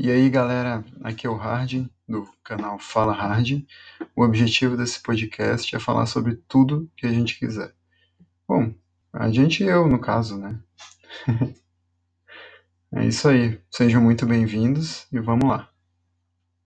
E aí, galera, aqui é o Hard, do canal Fala Hard. O objetivo desse podcast é falar sobre tudo que a gente quiser. Bom, a gente e eu, no caso, né? é isso aí. Sejam muito bem-vindos e vamos lá.